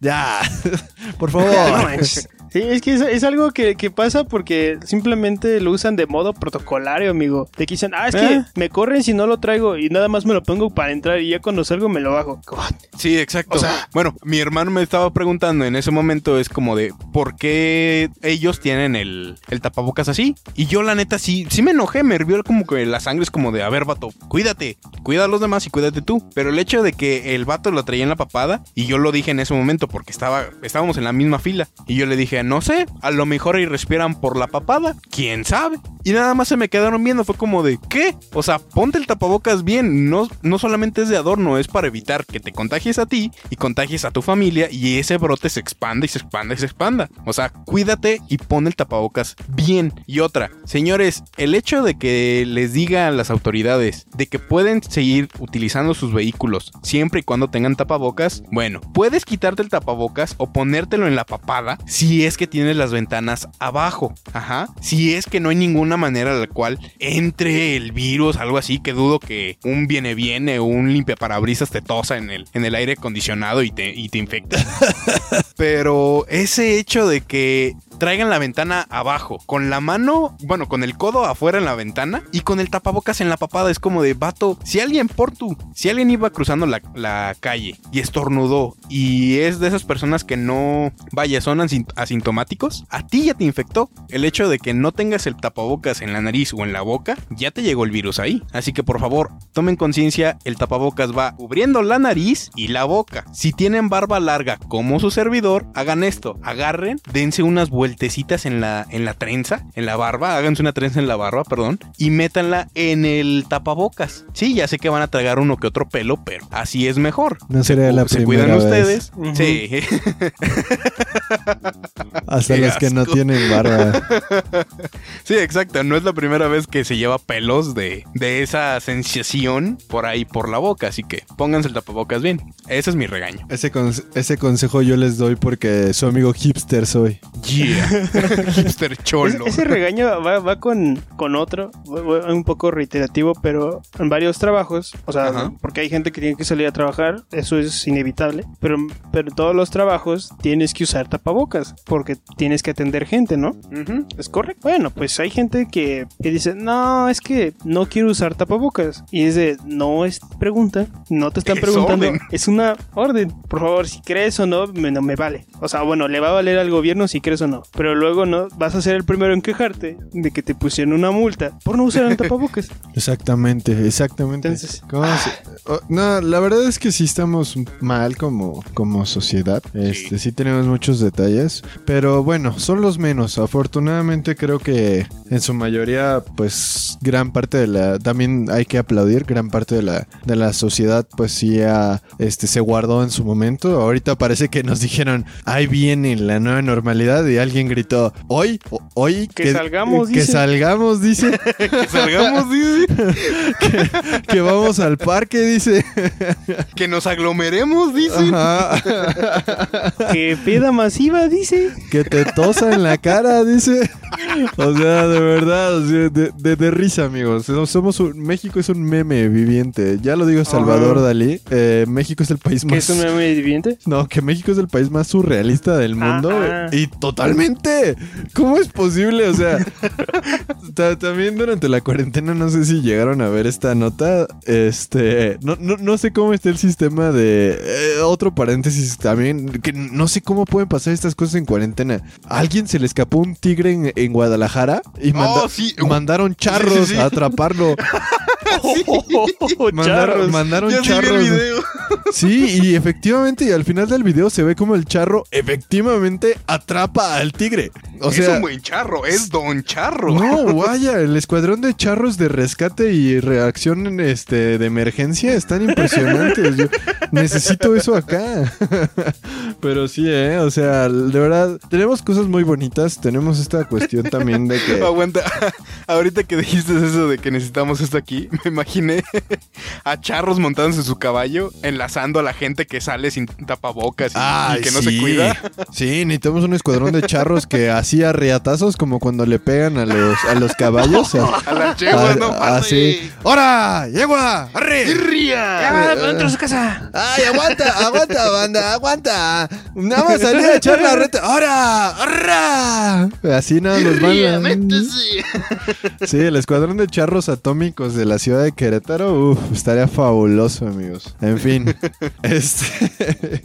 ya. por No favor. manches. Sí, es que es, es algo que, que pasa porque simplemente lo usan de modo protocolario, amigo. De que dicen, ah, es que ¿Eh? me corren si no lo traigo y nada más me lo pongo para entrar y ya cuando salgo me lo bajo. Sí, exacto. O sea- bueno, mi hermano me estaba preguntando en ese momento, es como de, ¿por qué ellos tienen el, el tapabocas así? Y yo la neta sí, sí me enojé, me hirvió como que la sangre es como de, a ver, vato, cuídate, cuida a los demás y cuídate tú. Pero el hecho de que el vato lo traía en la papada, y yo lo dije en ese momento porque estaba, estábamos en la misma fila, y yo le dije, no sé, a lo mejor ahí respiran por la papada, quién sabe. Y nada más se me quedaron viendo, fue como de, ¿qué? O sea, ponte el tapabocas bien, no, no solamente es de adorno, es para evitar que te contagies a ti y contagies a tu familia y ese brote se expanda y se expanda y se expanda. O sea, cuídate y pon el tapabocas bien. Y otra, señores, el hecho de que les digan las autoridades de que pueden seguir utilizando sus vehículos siempre y cuando tengan tapabocas, bueno, puedes quitarte el tapabocas o ponértelo en la papada si es que tienes las ventanas abajo. Ajá. Si es que no hay ninguna manera en la cual entre el virus, algo así, que dudo que un viene viene o un limpiaparabrisas te tosa en el, en el aire acondicionado y te, y te infecte. Pero ese hecho de que traigan la ventana abajo, con la mano, bueno, con el codo afuera en la ventana y con el tapabocas en la papada. Es como de vato. Si alguien por tú, si alguien iba cruzando la, la calle y estornudó y es de esas personas que no, vaya, son asin- asintomáticos, a ti ya te infectó. El hecho de que no tengas el tapabocas en la nariz o en la boca, ya te llegó el virus ahí. Así que por favor, tomen conciencia, el tapabocas va cubriendo la nariz y la boca. Si tienen barba larga como su servidor, hagan esto, agarren, dense unas vueltecitas en la, en la trenza, en la barba, háganse una trenza en la barba, perdón, y métanla en el tapabocas. Sí, ya sé que van a tragar uno que otro pelo, pero así es mejor. No sería la Se cuidan ustedes. Sí. Hasta Qué los que no tienen barba. Sí, exacto. No es la primera vez que se lleva pelos de, de esa sensación por ahí por la boca. Así que pónganse el tapabocas bien. Ese es mi regaño. Ese, conse- ese consejo yo les doy porque su amigo hipster soy. Yeah. Hipster Es- cholo. ese regaño va, va con, con otro, un poco reiterativo, pero en varios trabajos, o sea, Ajá. porque hay gente que tiene que salir a trabajar, eso es inevitable, pero, pero en todos los trabajos tienes que usar tapabocas, porque tienes que atender gente, ¿no? ¿Es correcto? Bueno, pues hay gente que, que dice, no, es que no quiero usar tapabocas. Y es de, no es pregunta, no te están Es preguntando, orden. es una orden. Por favor, si crees o no, me, no me vale. O sea, bueno, le va a valer al gobierno si crees o no. Pero luego no vas a ser el primero en quejarte de que te pusieron una multa por no usar el tapabocas. Exactamente, exactamente. Entonces- ¿Cómo se- oh, no, la verdad es que sí estamos mal como, como sociedad. Este, sí tenemos muchos detalles. Pero bueno, son los menos. Afortunadamente creo que en su mayoría, pues, gran parte de la. También hay que aplaudir. Gran parte de la, de la sociedad, pues sí ha, este, se guardó en su momento. Ahorita parece que nos dijeron, ahí viene la nueva normalidad. Y alguien gritó, hoy, hoy. Que salgamos, Que dice. salgamos, dice. que salgamos, dice. que, que vamos al parque, dice. Que nos aglomeremos, dice. Que peda dice. Que te tosa en la cara, dice. O sea, de verdad, de, de- de risa, amigos. Somos un- México es un meme viviente. Ya lo digo Salvador. Dalí. Eh, México es el país Que más. es un meme viviente. No, que México es el país más surrealista del mundo. Ajá. Y totalmente. ¿Cómo es posible? O sea, ta- también durante la cuarentena, no sé si llegaron a ver esta nota. Este, no, no, no sé cómo está el sistema de. eh, otro paréntesis también. Que no sé cómo pueden pasar estas cosas en cuarentena. ¿A alguien se le escapó un tigre en, en Guadalajara y manda- Oh, sí. mandaron charros Sí, sí, sí. a atraparlo. Mandaron, Charros. mandaron Ya sí vi el charros. video. Sí, y efectivamente, y al final del video se ve como el charro efectivamente atrapa al tigre. O es sea, un buen charro, es Don Charro. no, vaya, el escuadrón de charros de rescate y reacción este, de emergencia están impresionantes. Yo necesito eso acá. Pero sí, ¿eh? O sea, de verdad, tenemos cosas muy bonitas. Tenemos esta cuestión también de que... Aguanta, ahorita que dijiste eso de que necesitamos esto aquí, me imaginé a charros montándose en su caballo, enlazando a la gente que sale sin tapabocas y, que no se sí. cuida. Sí, necesitamos un escuadrón de charros que hacía riatazos como cuando le pegan a los, a los caballos. A las yeguas, no Ah, Así. ¡Hora! ¡Yegua! ¡Arre! Ya, dentro de su casa. ¡Ay, aguanta, aguanta, banda, aguanta! Nada más salí a echar la reta. ¡Hora! ¡Hora! Así nada los van. Sí, el escuadrón de charros atómicos de la ciudad de Querétaro, uf, estaría fabuloso, amigos. En fin, este.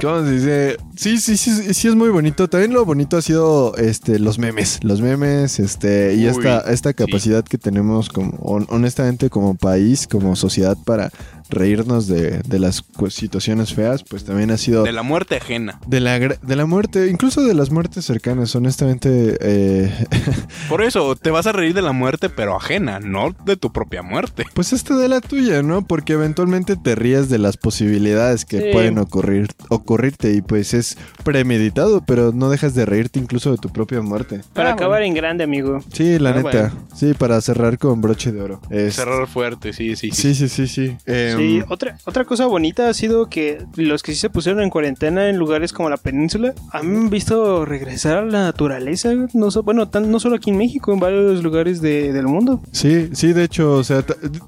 ¿Cómo se dice? Sí, sí, sí, sí es muy bonito. También lo bonito ha sido este, los memes. Los memes, este, y Uy, esta, esta sí. capacidad que tenemos como, hon- honestamente, como país, como sociedad, para reírnos de, de las situaciones feas, pues también ha sido. De la muerte ajena. De la, de la muerte, incluso de las muertes cercanas, honestamente. eh, Por eso, te vas a reír de la muerte, pero ajena, no de tu propia muerte. Pues esta de la tuya, ¿no? Porque eventualmente te ríes de las posibilidades que Sí. pueden ocurrir, ocurrirte y pues es premeditado, pero no dejas de reírte incluso de tu propia muerte. Para Ah, acabar en grande, amigo. Sí, la Ah, neta. bueno. Sí, para cerrar con broche de oro. Es- Cerrar fuerte, sí, sí. Sí, sí, sí, sí. Eh, Sí, otra, otra cosa bonita ha sido que los que sí se pusieron en cuarentena en lugares como la península han visto regresar a la naturaleza. No, so- bueno, tan- no solo aquí en México, en varios lugares de- del mundo. Sí, sí, de hecho, o sea,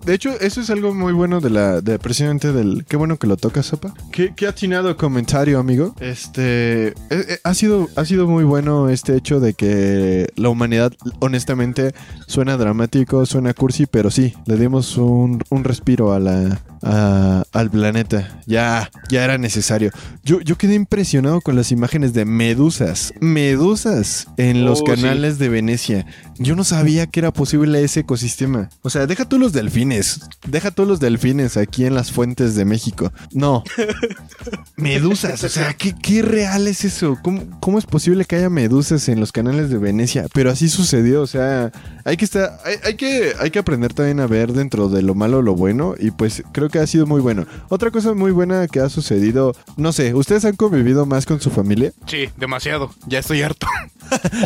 de hecho, eso es algo muy bueno de la, de precisamente del, qué bueno que lo tocas, Zapa. Qué, qué atinado comentario, amigo. Este, eh, eh, ha sido, ha sido muy bueno este hecho de que la humanidad, honestamente, suena dramático, suena cursi, pero sí, le dimos un, un respiro a la, a- al planeta. Ya, ya era necesario. Yo, yo quedé impresionado con las imágenes de medusas, medusas en los Oh, canales de Venecia. Yo no sabía que era posible ese ecosistema. O sea, deja tú los delfines, deja tú los delfines aquí en las fuentes de México. No. medusas, o sea, ¿qué, qué real es eso? ¿Cómo, ¿Cómo es posible que haya medusas en los canales de Venecia? Pero así sucedió, o sea, hay que estar, hay, hay que, hay que aprender también a ver dentro de lo malo lo bueno y pues creo que ha sido muy bueno. Otra cosa muy buena que ha sucedido, no sé, ¿ustedes han convivido más con su familia? Sí, demasiado. Ya estoy harto.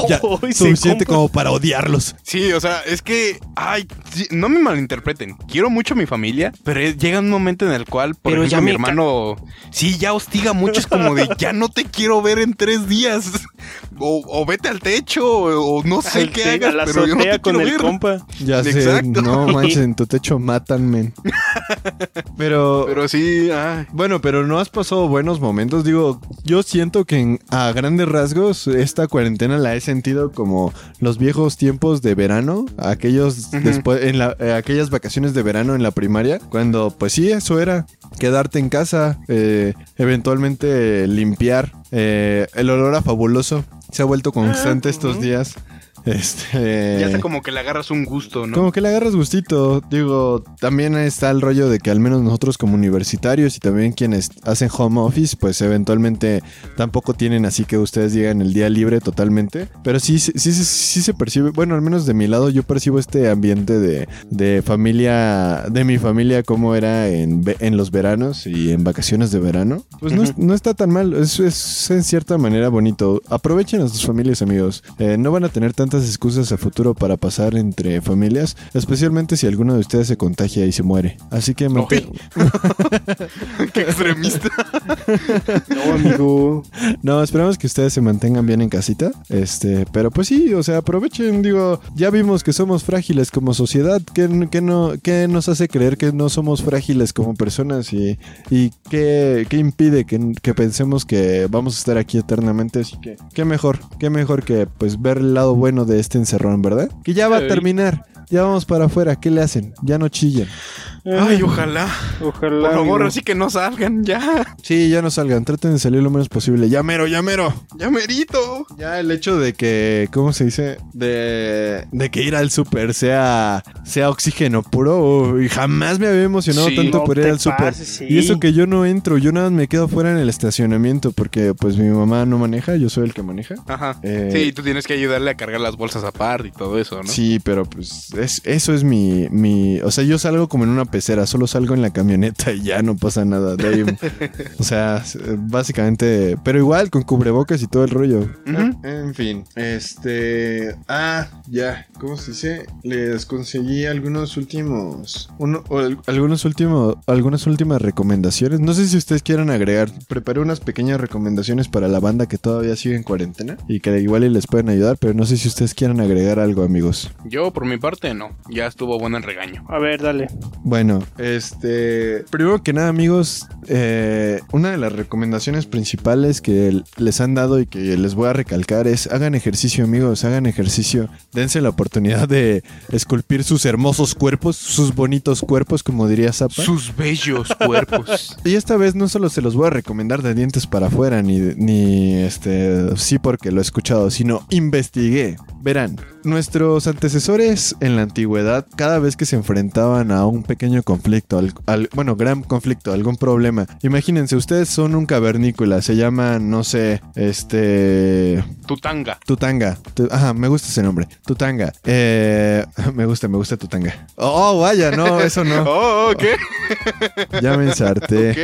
Ya, se suficiente como para odiarlos. Sí, o sea, es que, ay, no me malinterpreten. Quiero mucho a mi familia, pero es- llega un momento en el cual, por Pero ejemplo, ya mi hermano, sí, ya hostiga mucho. Es como de, ya no te quiero ver en tres días. O, o vete al techo, o, no sé Al qué te- hagas, a la pero yo no te con quiero el ver. compa. Ya sé, no manches, en tu techo matan, men. Pero, Pero sí, ay. bueno, pero no has pasado buenos momentos. Digo, yo siento que en- a grandes rasgos esta cuarentena la he sentido como los viejos tiempos de verano, aquellos después en la, eh, aquellas vacaciones de verano en la primaria, cuando pues sí, eso era quedarte en casa, eh, eventualmente limpiar. eh, el olor a fabuloso se ha vuelto constante estos días. Este, Ya está como que le agarras un gusto, ¿no? como que le agarras gustito. Digo, también está el rollo de que al menos nosotros como universitarios y también quienes hacen home office, pues eventualmente tampoco tienen así que ustedes digan el día libre totalmente. Pero sí, sí, sí, sí se percibe, bueno, al menos de mi lado yo percibo este ambiente de, de familia, de mi familia como era en, en los veranos y en vacaciones de verano. Pues no, es- no está tan mal, es, es en cierta manera bonito. Aprovechen a sus familias, amigos. Eh, no van a tener tantas excusas a futuro para pasar entre familias, especialmente si alguno de ustedes se contagia y se muere. Así que manten- Qué extremista. No, amigo. no, esperamos que ustedes se mantengan bien en casita. Este, pero pues sí, o sea, aprovechen, digo, ya vimos que somos frágiles como sociedad, que, que no, que nos hace creer que no somos frágiles como personas y, y qué, qué impide que, que pensemos que vamos a estar aquí eternamente. Así que, qué mejor, qué mejor que pues ver el lado bueno de este encerrón, ¿verdad? Que ya va a terminar. Ya vamos para afuera, ¿qué le hacen? Ya no chillen. Ay, ojalá. Ojalá. Por favor, así que no salgan, ya. Sí, ya no salgan, traten de salir lo menos posible. Ya mero, ya mero. Ya merito. Ya el hecho de que, ¿cómo se dice? De, de que ir al súper sea, sea oxígeno puro. uy, jamás me había emocionado Sí. tanto No por ir al súper. sí. Y eso que yo no entro, yo nada más me quedo fuera en el estacionamiento porque pues mi mamá no maneja, yo soy el que maneja. Ajá. Eh, Sí, tú tienes que ayudarle a cargar las bolsas aparte y todo eso, ¿no? Sí, pero pues es, eso es mi, mi... O sea, yo salgo como en una pecera, solo salgo en la camioneta y ya no pasa nada. De ahí, o sea, básicamente... Pero igual, con cubrebocas y todo el rollo. En fin, este... Ah, ya, ¿cómo se dice? Les conseguí algunos últimos... Uno, o al- algunos últimos... Algunas últimas recomendaciones. No sé si ustedes quieran agregar. Preparé unas pequeñas recomendaciones para la banda que todavía sigue en cuarentena y que igual y les pueden ayudar, pero no sé si ustedes quieran agregar algo, amigos. Yo, por mi parte, no. Ya estuvo bueno el regaño. A ver, dale. Bueno, este. Primero que nada, amigos, eh, una de las recomendaciones principales que les han dado y que les voy a recalcar es: hagan ejercicio, amigos, hagan ejercicio. Dense la oportunidad de esculpir sus hermosos cuerpos, sus bonitos cuerpos, como diría Zappa. Sus bellos cuerpos. Y esta vez no solo se los voy a recomendar de dientes para afuera, ni, ni este, sí porque lo he escuchado, sino investigué. Verán, nuestros antecesores en la antigüedad, cada vez que se enfrentaban a un pequeño conflicto, al, al- bueno, gran conflicto, algún problema, imagínense, ustedes son un cavernícola, se llaman, no sé, este... Tutanga. Tutanga. Tu- Ajá, me gusta ese nombre. Tutanga. Eh, me gusta, me gusta Tutanga. Oh, vaya, no, eso no. Oh, ok. Ya me ensarté. Ok.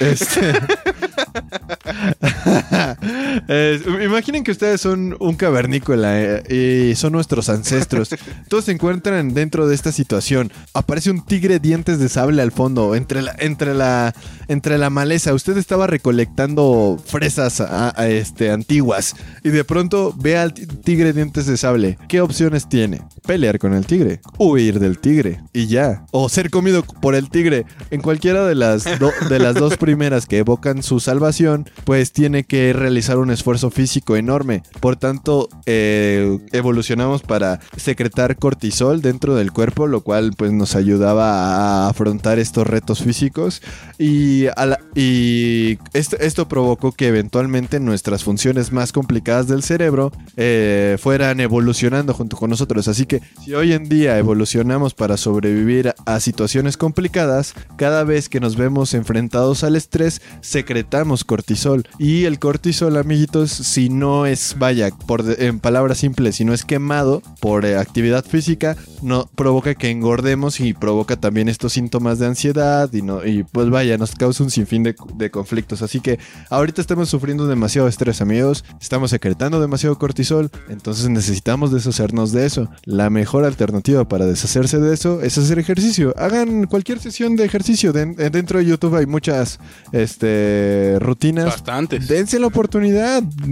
Este. Eh, imaginen que ustedes son un cavernícola eh, y son nuestros ancestros. Todos se encuentran dentro de esta situación. Aparece un tigre dientes de sable al fondo, entre la, entre la, entre la maleza. Usted estaba recolectando fresas a- a, este, antiguas y de pronto ve al ti- tigre dientes de sable. ¿Qué opciones tiene? Pelear con el tigre, huir del tigre y ya. O ser comido por el tigre. En cualquiera de las, do- de las dos primeras que evocan su salvación, pues tiene que realizar un esfuerzo físico enorme. Por tanto, eh, evolucionamos para secretar cortisol dentro del cuerpo, lo cual pues nos ayudaba a afrontar estos retos físicos. Y, a esto, provocó que eventualmente nuestras funciones más complicadas del cerebro eh, fueran evolucionando junto con nosotros. Así que si hoy en día evolucionamos para sobrevivir a situaciones complicadas, cada vez que nos vemos enfrentados al estrés, secretamos cortisol. Y el cortisol, amiguitos, si no es, vaya, por en palabras simples, si no es quemado por eh, actividad física, no provoca que engordemos y provoca también estos síntomas de ansiedad y no y pues vaya, nos causa un sinfín de, de conflictos. Así que ahorita estamos sufriendo demasiado estrés, amigos. Estamos secretando demasiado cortisol, entonces necesitamos deshacernos de eso. La mejor alternativa para deshacerse de eso es hacer ejercicio. Hagan cualquier sesión de ejercicio. Den- eh, dentro de YouTube hay muchas este, rutinas. Bastantes. Dense la oportunidad,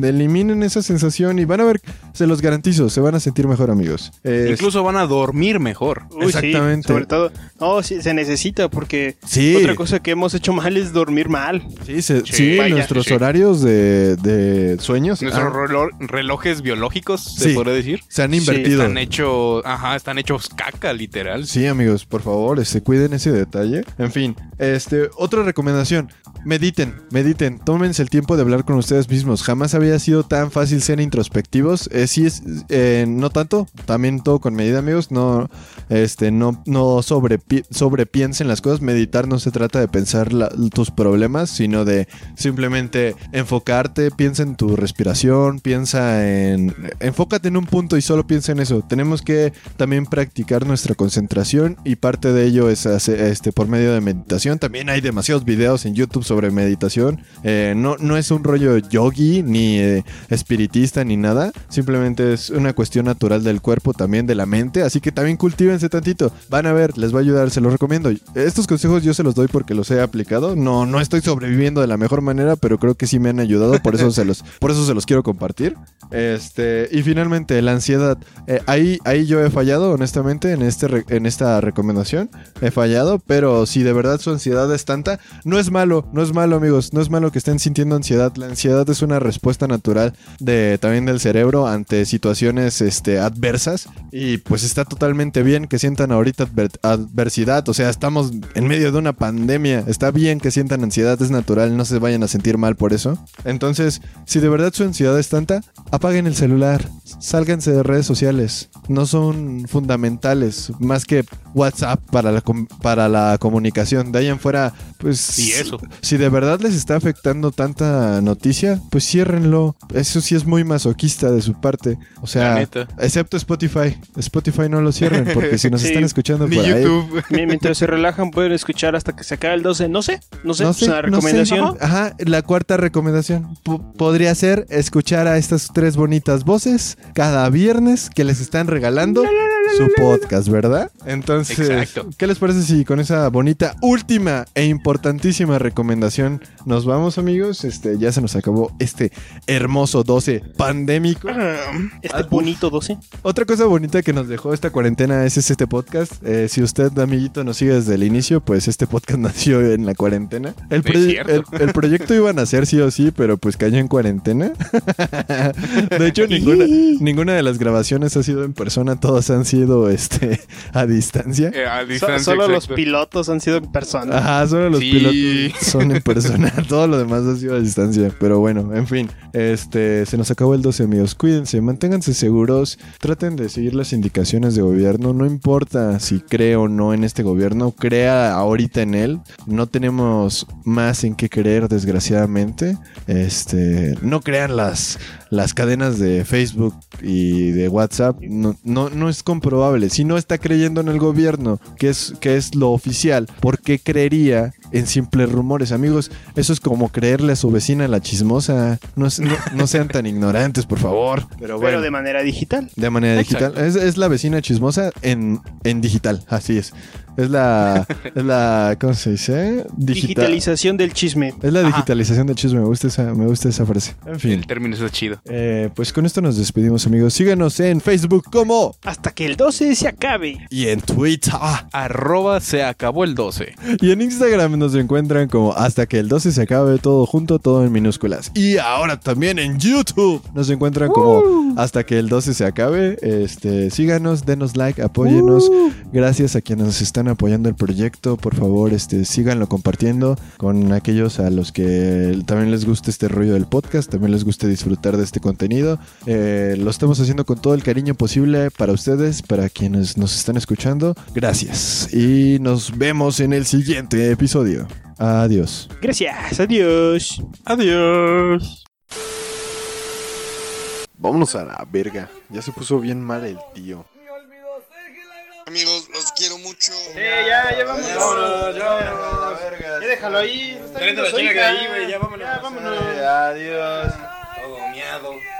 eliminen esa sensación y van a ver, se los garantizo, se van a sentir mejor, amigos. Es- Incluso van a dormir mejor. Uy, Exactamente. Sí, sobre todo. No, sí, se necesita porque Sí. otra cosa que hemos hecho mal es dormir mal. Sí, se- Sí, sí, vaya, nuestros sí. horarios de, de sueños Nuestros ah, relo- relojes biológicos, se podría decir. se han Sí, invertido. Están hechos, ajá, están hechos caca, literal. Sí, amigos, por favor, este, cuiden ese detalle. En fin, este, otra recomendación. Mediten, mediten, tómense el tiempo de hablar con ustedes mismos. Jamás había sido tan fácil ser introspectivos. Eh, sí es, eh, no tanto, también todo con medida, amigos. No, este, no, no sobrepi- sobrepiensen las cosas. Meditar no se trata de pensar tus problemas, sino de simplemente enfocarte. Piensa en tu respiración, piensa en, enfócate en un punto y solo piensa en eso. Tenemos que también practicar nuestra concentración y parte de ello es hacer, este, por medio de meditación. También hay demasiados videos en YouTube sobre meditación. Eh, no, no es un rollo yogi ni eh, espiritista ni nada. Simplemente es una cuestión natural del cuerpo, también de la mente. Así que también cultívense tantito. Van a ver, les va a ayudar, se los recomiendo. Estos consejos yo se los doy porque los he aplicado. No, no estoy sobreviviendo de la mejor manera, pero creo que sí me han ayudado. Por eso se los, por eso se los quiero compartir. Este, y finalmente, la ansiedad. Eh, ahí, ahí yo he fallado, honestamente, en, este en esta recomendación. He fallado, pero si de verdad su ansiedad es tanta, no es malo, no es malo, amigos. No es malo que estén sintiendo ansiedad. La ansiedad es una respuesta natural de, también del cerebro ante situaciones este, adversas. Y pues está totalmente bien que sientan ahorita adver- adversidad. O sea, estamos en medio de una pandemia. Está bien que sientan ansiedad, es natural. No se vayan a sentir mal por eso. Entonces, si de verdad su ansiedad es tanta, apaguen el celular. Sálganse de redes sociales. No son fundamentales. Más que WhatsApp para la, para la comunicación. De ahí en fuera, pues... Y eso. Si de verdad les está afectando tanta noticia, pues ciérrenlo. Eso sí es muy masoquista de su parte. O sea, excepto Spotify. Spotify no lo cierren porque si nos Sí, están escuchando por. YouTube. Mi- Mientras se relajan pueden escuchar hasta que se acabe el 12. No sé, no sé, No es sé, una no sé. recomendación. Ajá, la cuarta recomendación po- podría ser escuchar a estas tres bonitas voces cada viernes que les están regalando su podcast, ¿verdad? Entonces, Exacto. ¿qué les parece si con esa bonita última e importantísima recomendación nos vamos, amigos? Este, ya se nos acabó este hermoso 12 pandémico. Este Ah, bonito 12. Otra cosa bonita que nos dejó esta cuarentena es este podcast. Eh, si usted, amiguito, nos sigue desde el inicio, pues este podcast nació en la cuarentena. El, el- el proyecto iba a nacer sí o sí, pero pues cayó en cuarentena. de hecho, ninguna, ninguna de las grabaciones ha sido en persona, todas han sido este, a distancia. Eh, a So- distancia, solo los pilotos han sido en persona. Ajá, solo los Sí. pilotos son en persona. Todo lo demás ha sido a distancia. Pero bueno, en fin. Este, se nos acabó el 12, amigos. Cuídense, manténganse seguros. Traten de seguir las indicaciones de gobierno. No importa si cree o no en este gobierno. Crea ahorita en él. No tenemos más en qué creer, desgraciadamente. Este, no crean las, las cadenas de Facebook y de WhatsApp. No, no, no es comprobable. Si no está creyendo en el gobierno, que es, que es lo oficial, ¿por qué creería en simples rumores. Amigos, eso es como creerle a su vecina la chismosa. No, es- no- no sean tan ignorantes, por favor. Pero bueno, Pero de manera digital. de manera Exacto. digital. Es, es la vecina chismosa en, en digital, así es. Es la, es la, ¿cómo se dice? Digital. Digitalización del chisme. Es la Ajá. digitalización del chisme, me gusta esa, me gusta esa frase. En fin. El término está chido. Eh, pues con esto nos despedimos, amigos. Síganos en Facebook como Hasta que el 12 se acabe. y en Twitter. Arroba se acabó el 12. Y en Instagram nos encuentran como hasta que el 12 se acabe todo junto, todo en minúsculas. Y ahora también en YouTube nos encuentran como hasta que el 12 se acabe. Este, síganos, denos like, apóyenos. Gracias a quienes nos están apoyando el proyecto. Por favor, este, síganlo compartiendo con aquellos a los que también les guste este rollo del podcast, también les guste disfrutar de este contenido. Eh, lo estamos haciendo con todo el cariño posible para ustedes, para quienes nos están escuchando. Gracias. Y nos vemos en el siguiente episodio. Adiós. Gracias. Adiós. Adiós. Vámonos a la verga. Ya se puso bien mal el tío. Amigos, los quiero mucho. Eh, ya, ya vámonos. Vámonos, ya, Ya déjalo ahí. Está viendo su hija. Ya, vámonos. Adiós. Todo miado.